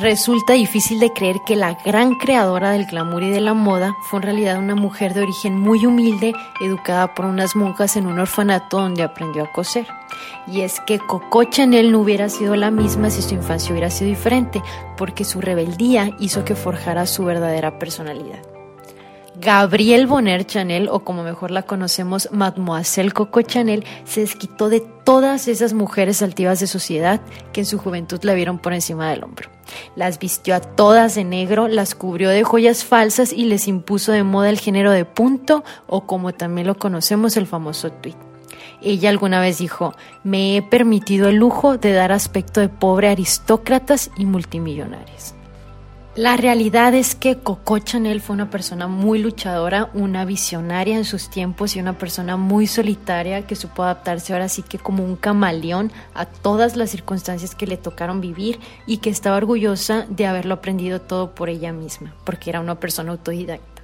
Resulta difícil de creer que la gran creadora del glamour y de la moda fue en realidad una mujer de origen muy humilde, educada por unas monjas en un orfanato donde aprendió a coser. Y es que Coco Chanel no hubiera sido la misma si su infancia hubiera sido diferente, porque su rebeldía hizo que forjara su verdadera personalidad. Gabrielle Bonner Chanel, o como mejor la conocemos, Mademoiselle Coco Chanel, se desquitó de todas esas mujeres altivas de sociedad que en su juventud la vieron por encima del hombro. Las vistió a todas de negro, las cubrió de joyas falsas y les impuso de moda el género de punto, o como también lo conocemos, el famoso tweet. Ella alguna vez dijo, me he permitido el lujo de dar aspecto de pobre aristócratas y multimillonarios. La realidad es que Coco Chanel fue una persona muy luchadora, una visionaria en sus tiempos y una persona muy solitaria que supo adaptarse ahora sí que como un camaleón a todas las circunstancias que le tocaron vivir y que estaba orgullosa de haberlo aprendido todo por ella misma, porque era una persona autodidacta.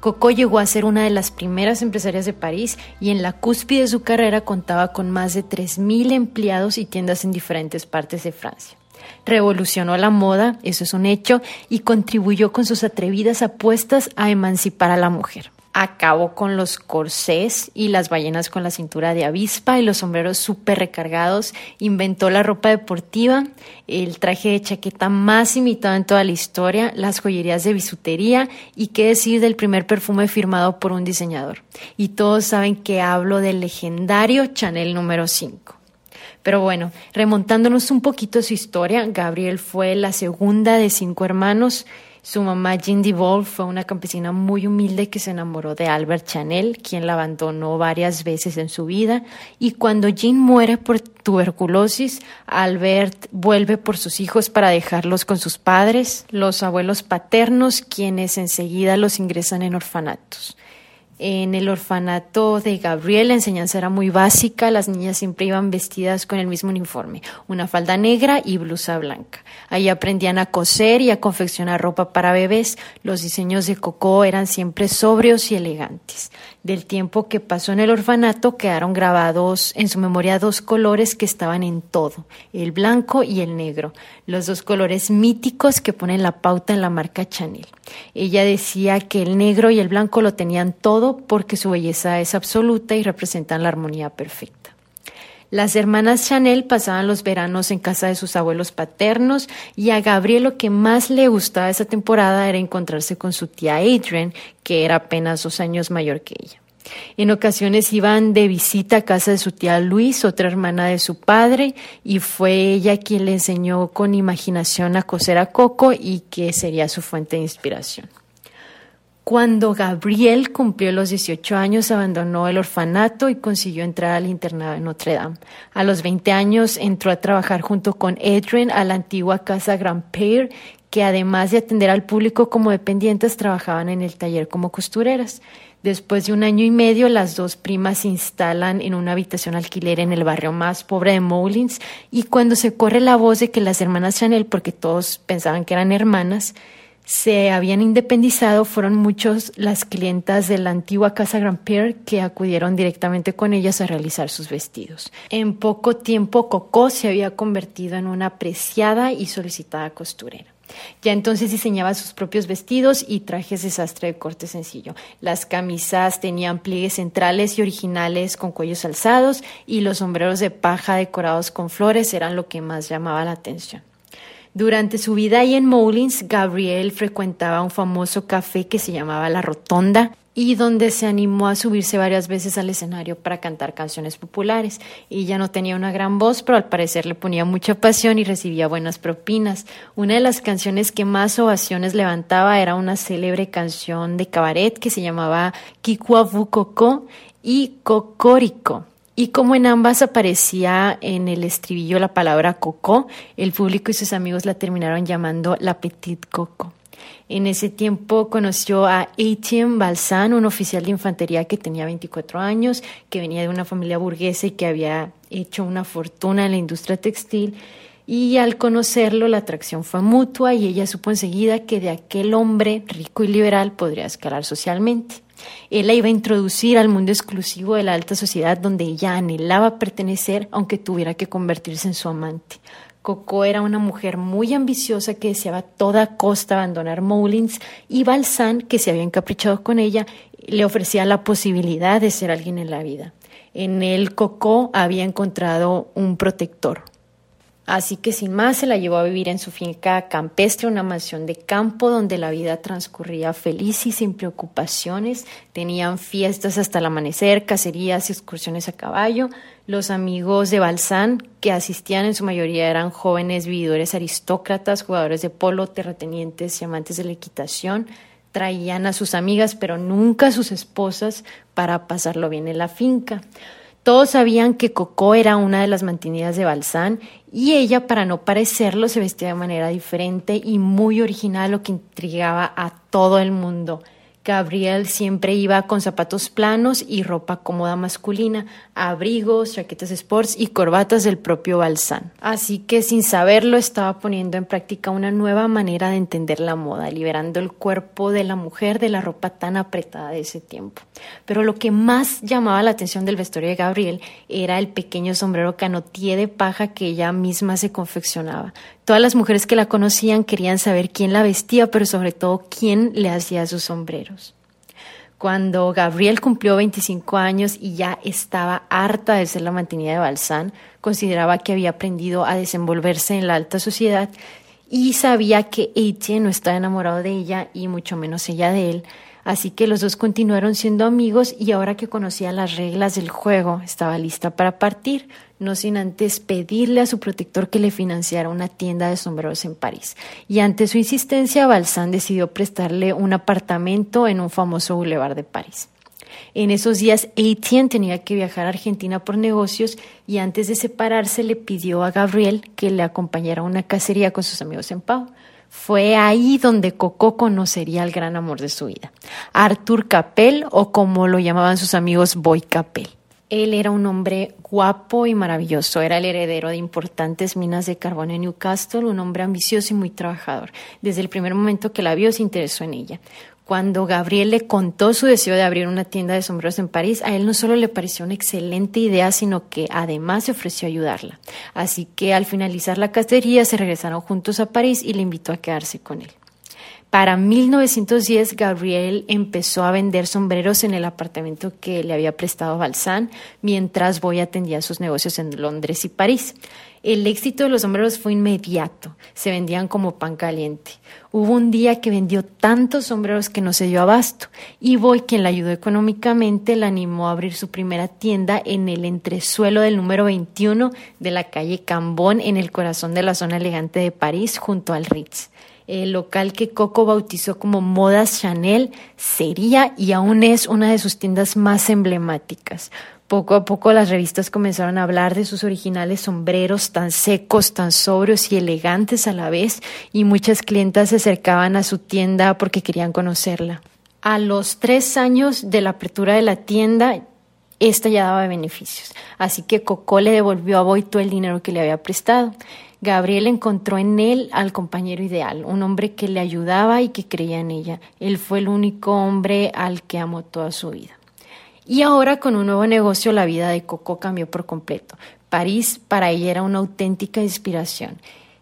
Coco llegó a ser una de las primeras empresarias de París y en la cúspide de su carrera contaba con más de 3.000 empleados y tiendas en diferentes partes de Francia revolucionó la moda, eso es un hecho, y contribuyó con sus atrevidas apuestas a emancipar a la mujer. Acabó con los corsés y las ballenas con la cintura de avispa y los sombreros súper recargados. Inventó la ropa deportiva, el traje de chaqueta más imitado en toda la historia, las joyerías de bisutería y qué decir del primer perfume firmado por un diseñador. Y todos saben que hablo del legendario Chanel número 5. Pero bueno, remontándonos un poquito a su historia, Gabriel fue la segunda de cinco hermanos. Su mamá, Jean Devol, fue una campesina muy humilde que se enamoró de Albert Chanel, quien la abandonó varias veces en su vida. Y cuando Jean muere por tuberculosis, Albert vuelve por sus hijos para dejarlos con sus padres, los abuelos paternos, quienes enseguida los ingresan en orfanatos. En el orfanato de Gabriel la enseñanza era muy básica, las niñas siempre iban vestidas con el mismo uniforme, una falda negra y blusa blanca. Ahí aprendían a coser y a confeccionar ropa para bebés. Los diseños de Coco eran siempre sobrios y elegantes. Del tiempo que pasó en el orfanato quedaron grabados en su memoria dos colores que estaban en todo, el blanco y el negro, los dos colores míticos que ponen la pauta en la marca Chanel. Ella decía que el negro y el blanco lo tenían todo porque su belleza es absoluta y representan la armonía perfecta. Las hermanas Chanel pasaban los veranos en casa de sus abuelos paternos y a Gabriel lo que más le gustaba esa temporada era encontrarse con su tía Adrienne, que era apenas dos años mayor que ella. En ocasiones iban de visita a casa de su tía Luis, otra hermana de su padre, y fue ella quien le enseñó con imaginación a coser a Coco y que sería su fuente de inspiración. Cuando Gabriel cumplió los 18 años, abandonó el orfanato y consiguió entrar al internado de Notre Dame. A los 20 años entró a trabajar junto con Adrian a la antigua casa Grand Père, que además de atender al público como dependientes, trabajaban en el taller como costureras. Después de un año y medio, las dos primas se instalan en una habitación alquiler en el barrio más pobre de Moulins y cuando se corre la voz de que las hermanas Chanel, porque todos pensaban que eran hermanas, se habían independizado, fueron muchos las clientas de la antigua casa Grand Pierre que acudieron directamente con ellas a realizar sus vestidos. En poco tiempo, Coco se había convertido en una apreciada y solicitada costurera. Ya entonces diseñaba sus propios vestidos y trajes de sastre de corte sencillo. Las camisas tenían pliegues centrales y originales con cuellos alzados y los sombreros de paja decorados con flores eran lo que más llamaba la atención. Durante su vida ahí en Moulins, Gabriel frecuentaba un famoso café que se llamaba La Rotonda y donde se animó a subirse varias veces al escenario para cantar canciones populares. Ella no tenía una gran voz, pero al parecer le ponía mucha pasión y recibía buenas propinas. Una de las canciones que más ovaciones levantaba era una célebre canción de cabaret que se llamaba Kikuavu Coco y Cocorico Y como en ambas aparecía en el estribillo la palabra Coco, el público y sus amigos la terminaron llamando la Petite Coco. En ese tiempo conoció a Etienne Balsan, un oficial de infantería que tenía 24 años, que venía de una familia burguesa y que había hecho una fortuna en la industria textil. Y al conocerlo, la atracción fue mutua y ella supo enseguida que de aquel hombre rico y liberal podría escalar socialmente. Él la iba a introducir al mundo exclusivo de la alta sociedad donde ella anhelaba pertenecer, aunque tuviera que convertirse en su amante. Coco era una mujer muy ambiciosa que deseaba a toda costa abandonar Moulins y Balsan, que se había encaprichado con ella, le ofrecía la posibilidad de ser alguien en la vida. En él Coco había encontrado un protector, Así que sin más se la llevó a vivir en su finca campestre, una mansión de campo donde la vida transcurría feliz y sin preocupaciones. Tenían fiestas hasta el amanecer, cacerías y excursiones a caballo. Los amigos de Balsán, que asistían en su mayoría, eran jóvenes vividores aristócratas, jugadores de polo, terratenientes y amantes de la equitación. Traían a sus amigas, pero nunca a sus esposas, para pasarlo bien en la finca. Todos sabían que Coco era una de las mantenidas de Balsán y ella, para no parecerlo, se vestía de manera diferente y muy original, lo que intrigaba a todo el mundo. Gabriel siempre iba con zapatos planos y ropa cómoda masculina, abrigos, chaquetas sports y corbatas del propio Balsán. Así que sin saberlo estaba poniendo en práctica una nueva manera de entender la moda, liberando el cuerpo de la mujer de la ropa tan apretada de ese tiempo. Pero lo que más llamaba la atención del vestuario de Gabriel era el pequeño sombrero canotier de paja que ella misma se confeccionaba, Todas las mujeres que la conocían querían saber quién la vestía, pero sobre todo quién le hacía sus sombreros. Cuando Gabriel cumplió 25 años y ya estaba harta de ser la mantenida de Balsán, consideraba que había aprendido a desenvolverse en la alta sociedad y sabía que Etienne no estaba enamorado de ella y mucho menos ella de él, Así que los dos continuaron siendo amigos y ahora que conocía las reglas del juego, estaba lista para partir, no sin antes pedirle a su protector que le financiara una tienda de sombreros en París. Y ante su insistencia, Balsán decidió prestarle un apartamento en un famoso boulevard de París. En esos días, Etienne tenía que viajar a Argentina por negocios y antes de separarse le pidió a Gabriel que le acompañara a una cacería con sus amigos en Pau. Fue ahí donde Coco conocería al gran amor de su vida, Arthur Capel o como lo llamaban sus amigos Boy Capel. Él era un hombre guapo y maravilloso, era el heredero de importantes minas de carbón en Newcastle, un hombre ambicioso y muy trabajador. Desde el primer momento que la vio se interesó en ella. Cuando Gabriel le contó su deseo de abrir una tienda de sombreros en París, a él no solo le pareció una excelente idea, sino que además se ofreció a ayudarla. Así que al finalizar la cacería se regresaron juntos a París y le invitó a quedarse con él. Para 1910, Gabriel empezó a vender sombreros en el apartamento que le había prestado Balsán, mientras Boy atendía sus negocios en Londres y París. El éxito de los sombreros fue inmediato, se vendían como pan caliente. Hubo un día que vendió tantos sombreros que no se dio abasto y Boy, quien la ayudó económicamente, la animó a abrir su primera tienda en el entresuelo del número 21 de la calle Cambón en el corazón de la zona elegante de París junto al Ritz. El local que Coco bautizó como Modas Chanel sería y aún es una de sus tiendas más emblemáticas. Poco a poco las revistas comenzaron a hablar de sus originales sombreros tan secos, tan sobrios y elegantes a la vez, y muchas clientas se acercaban a su tienda porque querían conocerla. A los tres años de la apertura de la tienda, esta ya daba beneficios, así que Coco le devolvió a Boy todo el dinero que le había prestado. Gabriel encontró en él al compañero ideal, un hombre que le ayudaba y que creía en ella. Él fue el único hombre al que amó toda su vida. Y ahora con un nuevo negocio la vida de Coco cambió por completo. París para ella era una auténtica inspiración.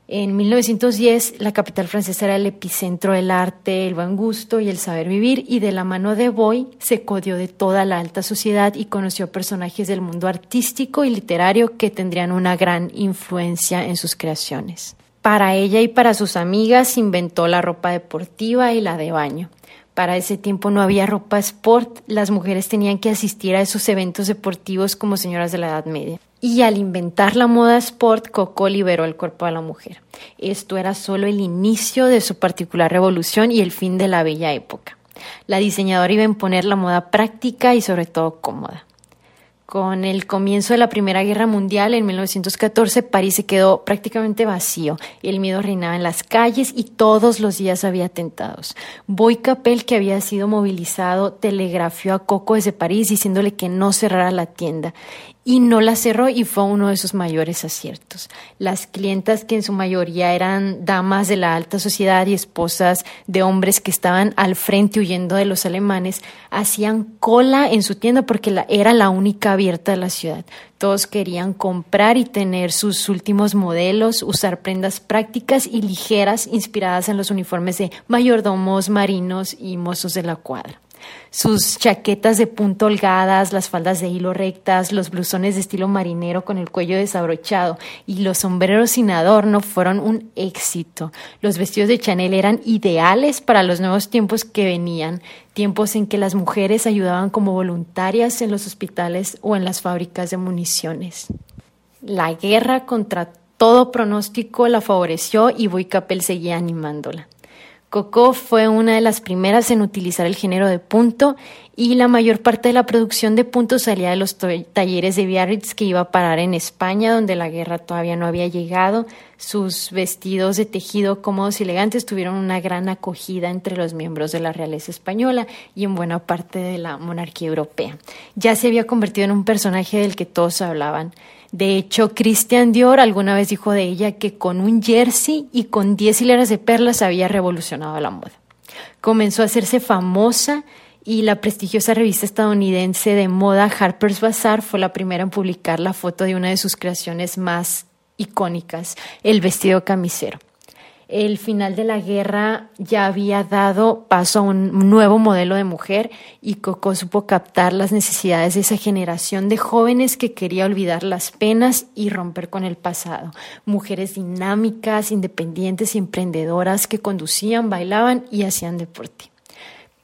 En 1910 la capital francesa era el epicentro del arte, el buen gusto y el saber vivir y de la mano de Boy se codió de toda la alta sociedad y conoció personajes del mundo artístico y literario que tendrían una gran influencia en sus creaciones. Para ella y para sus amigas inventó la ropa deportiva y la de baño. Para ese tiempo no había ropa sport, las mujeres tenían que asistir a esos eventos deportivos como señoras de la Edad Media. Y al inventar la moda sport, Coco liberó el cuerpo de la mujer. Esto era solo el inicio de su particular revolución y el fin de la bella época. La diseñadora iba a imponer la moda práctica y sobre todo cómoda. Con el comienzo de la Primera Guerra Mundial en 1914, París se quedó prácticamente vacío. El miedo reinaba en las calles y todos los días había atentados. Boy Capel, que había sido movilizado, telegrafió a Coco desde París diciéndole que no cerrara la tienda y no la cerró y fue uno de sus mayores aciertos. Las clientas, que en su mayoría eran damas de la alta sociedad y esposas de hombres que estaban al frente huyendo de los alemanes, hacían cola en su tienda porque era la única abierta de la ciudad. Todos querían comprar y tener sus últimos modelos, usar prendas prácticas y ligeras inspiradas en los uniformes de mayordomos, marinos y mozos de la cuadra sus chaquetas de punto holgadas, las faldas de hilo rectas, los blusones de estilo marinero con el cuello desabrochado y los sombreros sin adorno fueron un éxito. Los vestidos de Chanel eran ideales para los nuevos tiempos que venían, tiempos en que las mujeres ayudaban como voluntarias en los hospitales o en las fábricas de municiones. La guerra contra todo pronóstico la favoreció y Boy Capel seguía animándola. Coco fue una de las primeras en utilizar el género de punto y la mayor parte de la producción de punto salía de los talleres de Biarritz que iba a parar en España, donde la guerra todavía no había llegado. Sus vestidos de tejido cómodos y elegantes tuvieron una gran acogida entre los miembros de la realeza española y en buena parte de la monarquía europea. Ya se había convertido en un personaje del que todos hablaban. De hecho, Christian Dior alguna vez dijo de ella que con un jersey y con 10 hileras de perlas había revolucionado la moda. Comenzó a hacerse famosa y la prestigiosa revista estadounidense de moda Harper's Bazaar fue la primera en publicar la foto de una de sus creaciones más icónicas, el vestido camisero el final de la guerra ya había dado paso a un nuevo modelo de mujer y Coco supo captar las necesidades de esa generación de jóvenes que quería olvidar las penas y romper con el pasado. Mujeres dinámicas, independientes y emprendedoras que conducían, bailaban y hacían deporte.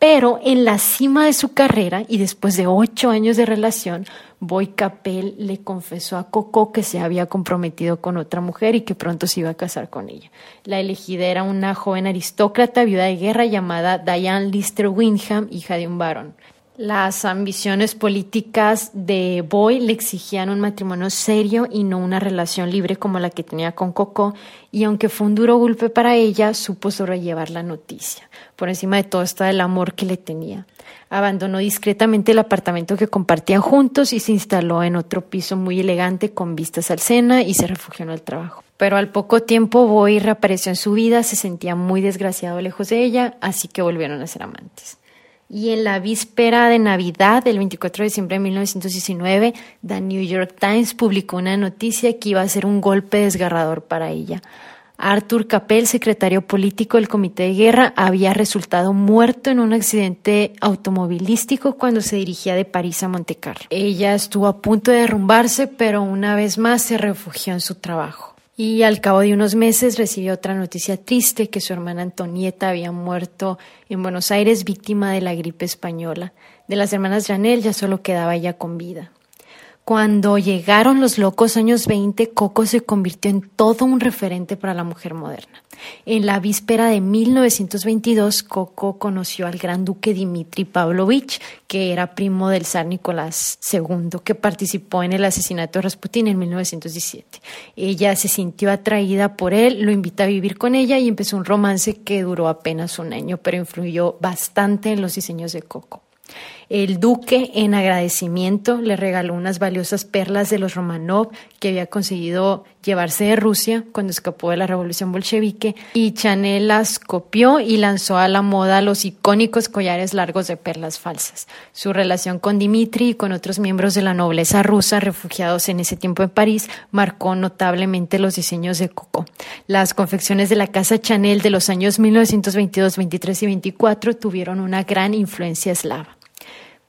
Pero en la cima de su carrera y después de ocho años de relación, Boy Capel le confesó a Coco que se había comprometido con otra mujer y que pronto se iba a casar con ella. La elegida era una joven aristócrata viuda de guerra llamada Diane Lister Windham, hija de un varón. Las ambiciones políticas de Boy le exigían un matrimonio serio y no una relación libre como la que tenía con Coco, y aunque fue un duro golpe para ella, supo sobrellevar la noticia. Por encima de todo está el amor que le tenía. Abandonó discretamente el apartamento que compartían juntos y se instaló en otro piso muy elegante con vistas al Sena y se refugió en el trabajo. Pero al poco tiempo Boy reapareció en su vida, se sentía muy desgraciado lejos de ella, así que volvieron a ser amantes. Y en la víspera de Navidad, del 24 de diciembre de 1919, The New York Times publicó una noticia que iba a ser un golpe desgarrador para ella. Arthur Capel, secretario político del Comité de Guerra, había resultado muerto en un accidente automovilístico cuando se dirigía de París a Montecarlo. Ella estuvo a punto de derrumbarse, pero una vez más se refugió en su trabajo. Y al cabo de unos meses recibió otra noticia triste que su hermana Antonieta había muerto en Buenos Aires víctima de la gripe española. De las hermanas Janel ya solo quedaba ella con vida. Cuando llegaron los locos años 20, Coco se convirtió en todo un referente para la mujer moderna. En la víspera de 1922, Coco conoció al gran duque Dmitri Pavlovich, que era primo del zar Nicolás II, que participó en el asesinato de Rasputín en 1917. Ella se sintió atraída por él, lo invitó a vivir con ella y empezó un romance que duró apenas un año, pero influyó bastante en los diseños de Coco. El duque, en agradecimiento, le regaló unas valiosas perlas de los Romanov que había conseguido llevarse de Rusia cuando escapó de la revolución bolchevique y Chanel las copió y lanzó a la moda los icónicos collares largos de perlas falsas. Su relación con Dimitri y con otros miembros de la nobleza rusa refugiados en ese tiempo en París marcó notablemente los diseños de Coco. Las confecciones de la casa Chanel de los años 1922, 23 y 24 tuvieron una gran influencia eslava.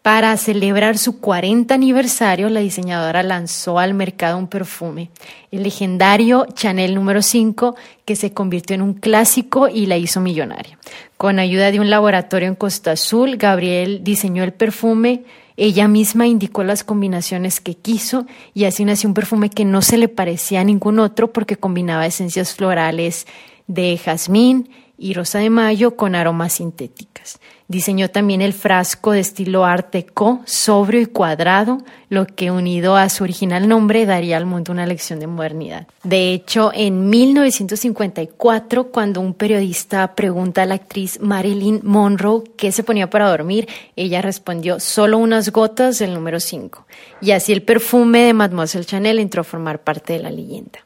Para celebrar su 40 aniversario, la diseñadora lanzó al mercado un perfume, el legendario Chanel número 5, que se convirtió en un clásico y la hizo millonaria. Con ayuda de un laboratorio en Costa Azul, Gabriel diseñó el perfume, ella misma indicó las combinaciones que quiso y así nació un perfume que no se le parecía a ningún otro porque combinaba esencias florales de jazmín y rosa de mayo con aromas sintéticas. Diseñó también el frasco de estilo Art Deco, sobrio y cuadrado, lo que unido a su original nombre daría al mundo una lección de modernidad. De hecho, en 1954, cuando un periodista pregunta a la actriz Marilyn Monroe qué se ponía para dormir, ella respondió solo unas gotas del número 5. Y así el perfume de Mademoiselle Chanel entró a formar parte de la leyenda.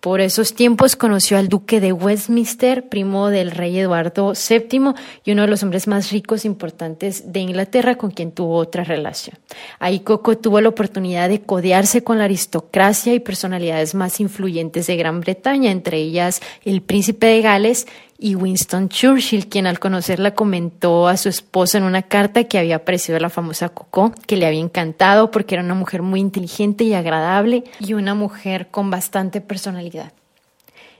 Por esos tiempos conoció al duque de Westminster, primo del rey Eduardo VII y uno de los hombres más ricos e importantes de Inglaterra con quien tuvo otra relación. Ahí Coco tuvo la oportunidad de codearse con la aristocracia y personalidades más influyentes de Gran Bretaña, entre ellas el príncipe de Gales y Winston Churchill, quien al conocerla comentó a su esposa en una carta que había aparecido a la famosa Coco, que le había encantado porque era una mujer muy inteligente y agradable y una mujer con bastante personalidad.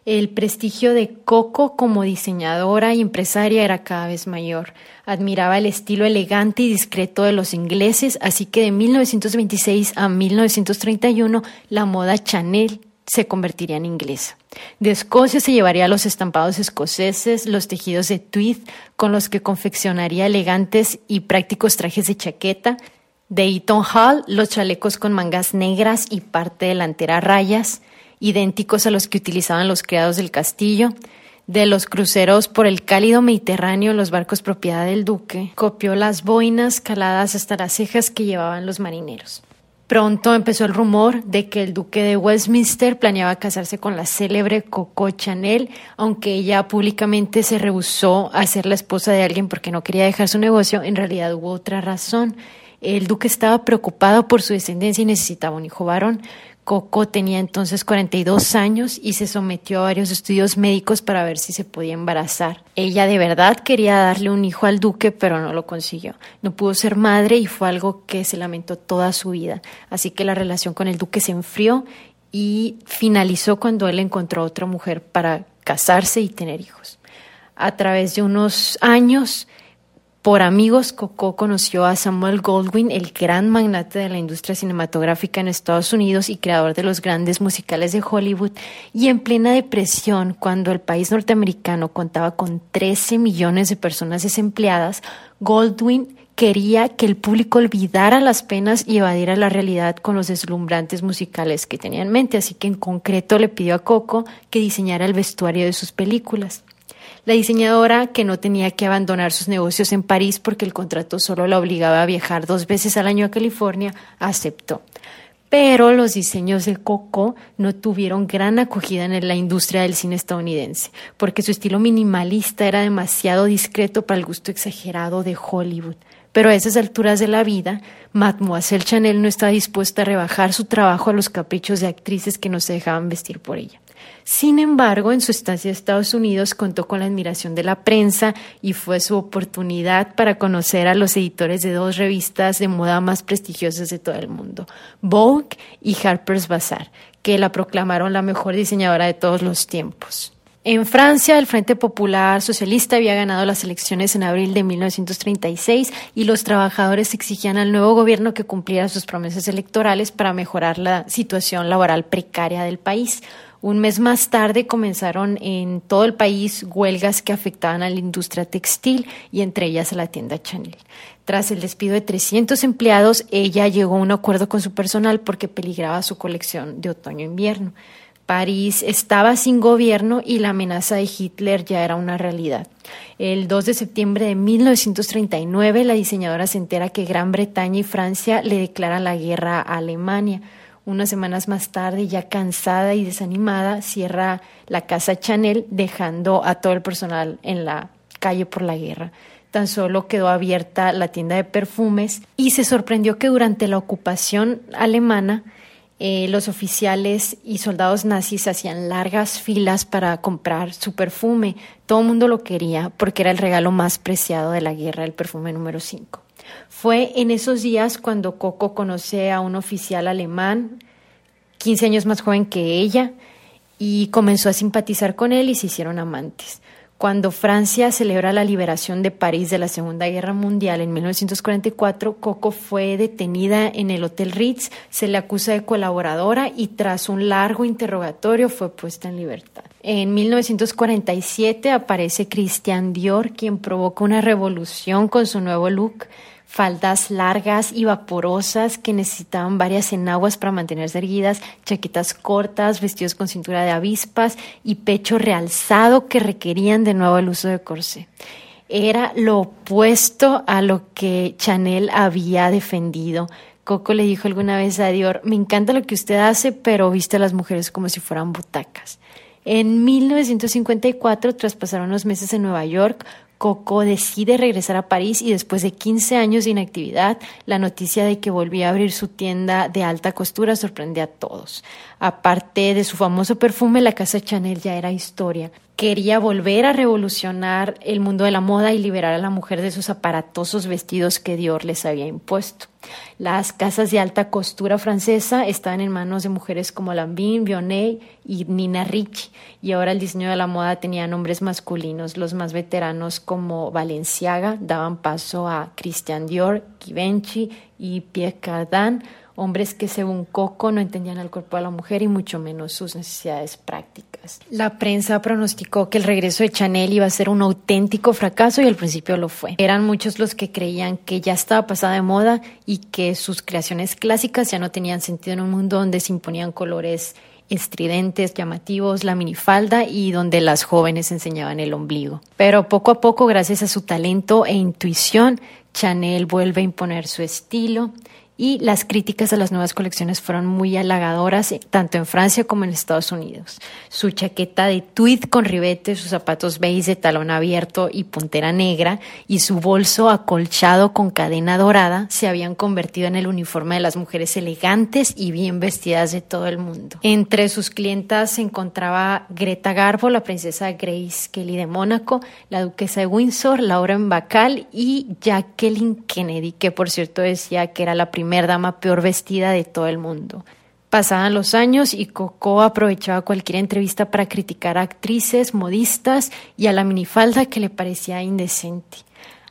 El prestigio de Coco como diseñadora y empresaria era cada vez mayor. Admiraba el estilo elegante y discreto de los ingleses, así que de 1926 a 1931 la moda Chanel se convertiría en inglesa. De Escocia se llevaría los estampados escoceses, los tejidos de tweed con los que confeccionaría elegantes y prácticos trajes de chaqueta. De Eton Hall, los chalecos con mangas negras y parte delantera rayas, idénticos a los que utilizaban los criados del castillo. De los cruceros por el cálido Mediterráneo, los barcos propiedad del duque, copió las boinas caladas hasta las cejas que llevaban los marineros. Pronto empezó el rumor de que el duque de Westminster planeaba casarse con la célebre Coco Chanel, aunque ella públicamente se rehusó a ser la esposa de alguien porque no quería dejar su negocio, en realidad hubo otra razón. El duque estaba preocupado por su descendencia y necesitaba un hijo varón. Coco tenía entonces 42 años y se sometió a varios estudios médicos para ver si se podía embarazar. Ella de verdad quería darle un hijo al duque, pero no lo consiguió. No pudo ser madre y fue algo que se lamentó toda su vida. Así que la relación con el duque se enfrió y finalizó cuando él encontró otra mujer para casarse y tener hijos. A través de unos años, por amigos, Coco conoció a Samuel Goldwyn, el gran magnate de la industria cinematográfica en Estados Unidos y creador de los grandes musicales de Hollywood. Y en plena depresión, cuando el país norteamericano contaba con 13 millones de personas desempleadas, Goldwyn quería que el público olvidara las penas y evadiera la realidad con los deslumbrantes musicales que tenía en mente, así que en concreto le pidió a Coco que diseñara el vestuario de sus películas. La diseñadora, que no tenía que abandonar sus negocios en París porque el contrato solo la obligaba a viajar dos veces al año a California, aceptó. Pero los diseños de Coco no tuvieron gran acogida en la industria del cine estadounidense, porque su estilo minimalista era demasiado discreto para el gusto exagerado de Hollywood. Pero a esas alturas de la vida, Mademoiselle Chanel no estaba dispuesta a rebajar su trabajo a los caprichos de actrices que no se dejaban vestir por ella. Sin embargo, en su estancia en Estados Unidos contó con la admiración de la prensa y fue su oportunidad para conocer a los editores de dos revistas de moda más prestigiosas de todo el mundo, Vogue y Harper's Bazaar, que la proclamaron la mejor diseñadora de todos los tiempos. En Francia, el Frente Popular Socialista había ganado las elecciones en abril de 1936 y los trabajadores exigían al nuevo gobierno que cumpliera sus promesas electorales para mejorar la situación laboral precaria del país. Un mes más tarde comenzaron en todo el país huelgas que afectaban a la industria textil y entre ellas a la tienda Chanel. Tras el despido de 300 empleados, ella llegó a un acuerdo con su personal porque peligraba su colección de otoño-invierno. París estaba sin gobierno y la amenaza de Hitler ya era una realidad. El 2 de septiembre de 1939, la diseñadora se entera que Gran Bretaña y Francia le declaran la guerra a Alemania. Unas semanas más tarde, ya cansada y desanimada, cierra la casa Chanel, dejando a todo el personal en la calle por la guerra. Tan solo quedó abierta la tienda de perfumes y se sorprendió que durante la ocupación alemana eh, los oficiales y soldados nazis hacían largas filas para comprar su perfume. Todo el mundo lo quería porque era el regalo más preciado de la guerra, el perfume número 5. Fue en esos días cuando Coco conoce a un oficial alemán, 15 años más joven que ella, y comenzó a simpatizar con él y se hicieron amantes. Cuando Francia celebra la liberación de París de la Segunda Guerra Mundial en 1944, Coco fue detenida en el Hotel Ritz, se le acusa de colaboradora y tras un largo interrogatorio fue puesta en libertad. En 1947 aparece Christian Dior, quien provoca una revolución con su nuevo look faldas largas y vaporosas que necesitaban varias enaguas para mantenerse erguidas, chaquetas cortas, vestidos con cintura de avispas y pecho realzado que requerían de nuevo el uso de corsé. Era lo opuesto a lo que Chanel había defendido. Coco le dijo alguna vez a Dior, me encanta lo que usted hace, pero viste a las mujeres como si fueran butacas. En 1954, tras pasar unos meses en Nueva York, Coco decide regresar a París y después de 15 años de inactividad, la noticia de que volvía a abrir su tienda de alta costura sorprende a todos. Aparte de su famoso perfume, la casa Chanel ya era historia. Quería volver a revolucionar el mundo de la moda y liberar a la mujer de esos aparatosos vestidos que Dior les había impuesto. Las casas de alta costura francesa estaban en manos de mujeres como Lambin, Vionnet y Nina Ricci, y ahora el diseño de la moda tenía nombres masculinos. Los más veteranos como Valenciaga daban paso a Christian Dior, Givenchy y Pierre Cardin, hombres que según Coco no entendían el cuerpo de la mujer y mucho menos sus necesidades prácticas. La prensa pronosticó que el regreso de Chanel iba a ser un auténtico fracaso y al principio lo fue. Eran muchos los que creían que ya estaba pasada de moda y que sus creaciones clásicas ya no tenían sentido en un mundo donde se imponían colores estridentes, llamativos, la minifalda y donde las jóvenes enseñaban el ombligo. Pero poco a poco, gracias a su talento e intuición, Chanel vuelve a imponer su estilo y las críticas a las nuevas colecciones fueron muy halagadoras, tanto en Francia como en Estados Unidos. Su chaqueta de tweed con ribete, sus zapatos beige de talón abierto y puntera negra y su bolso acolchado con cadena dorada se habían convertido en el uniforme de las mujeres elegantes y bien vestidas de todo el mundo. Entre sus clientas se encontraba Greta Garbo, la princesa Grace Kelly de Mónaco, la duquesa de Windsor, Lauren Bacall y Jacqueline Kennedy, que por cierto decía que era la primera dama peor vestida de todo el mundo. Pasaban los años y Coco aprovechaba cualquier entrevista para criticar a actrices, modistas y a la minifalda que le parecía indecente.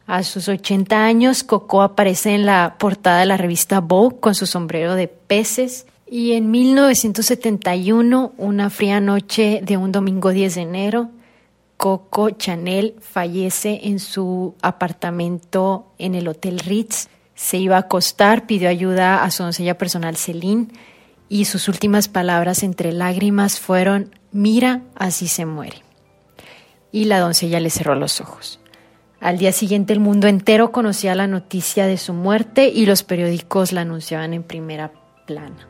A sus 80 años, Coco aparece en la portada de la revista Vogue con su sombrero de peces. Y en 1971, una fría noche de un domingo 10 de enero, Coco Chanel fallece en su apartamento en el Hotel Ritz se iba a acostar, pidió ayuda a su doncella personal Celine y sus últimas palabras entre lágrimas fueron, mira, así se muere. Y la doncella le cerró los ojos. Al día siguiente el mundo entero conocía la noticia de su muerte y los periódicos la anunciaban en primera plana.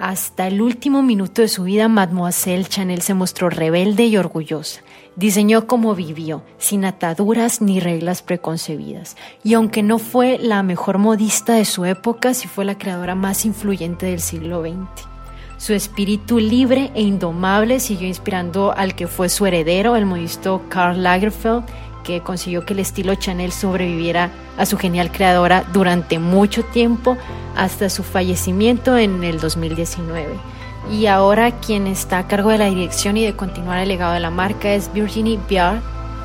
Hasta el último minuto de su vida, Mademoiselle Chanel se mostró rebelde y orgullosa. Diseñó como vivió, sin ataduras ni reglas preconcebidas. Y aunque no fue la mejor modista de su época, sí fue la creadora más influyente del siglo XX. Su espíritu libre e indomable siguió inspirando al que fue su heredero, el modisto Karl Lagerfeld, que consiguió que el estilo Chanel sobreviviera a su genial creadora durante mucho tiempo hasta su fallecimiento en el 2019. Y ahora quien está a cargo de la dirección y de continuar el legado de la marca es Virginie Viard.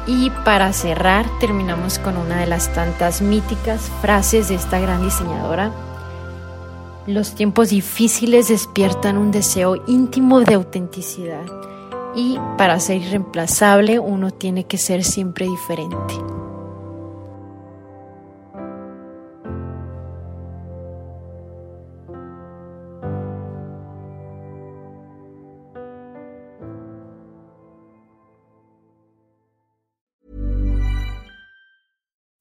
Y para cerrar terminamos con una de las tantas míticas frases de esta gran diseñadora. Los tiempos difíciles despiertan un deseo íntimo de autenticidad y para ser irreemplazable uno tiene que ser siempre diferente.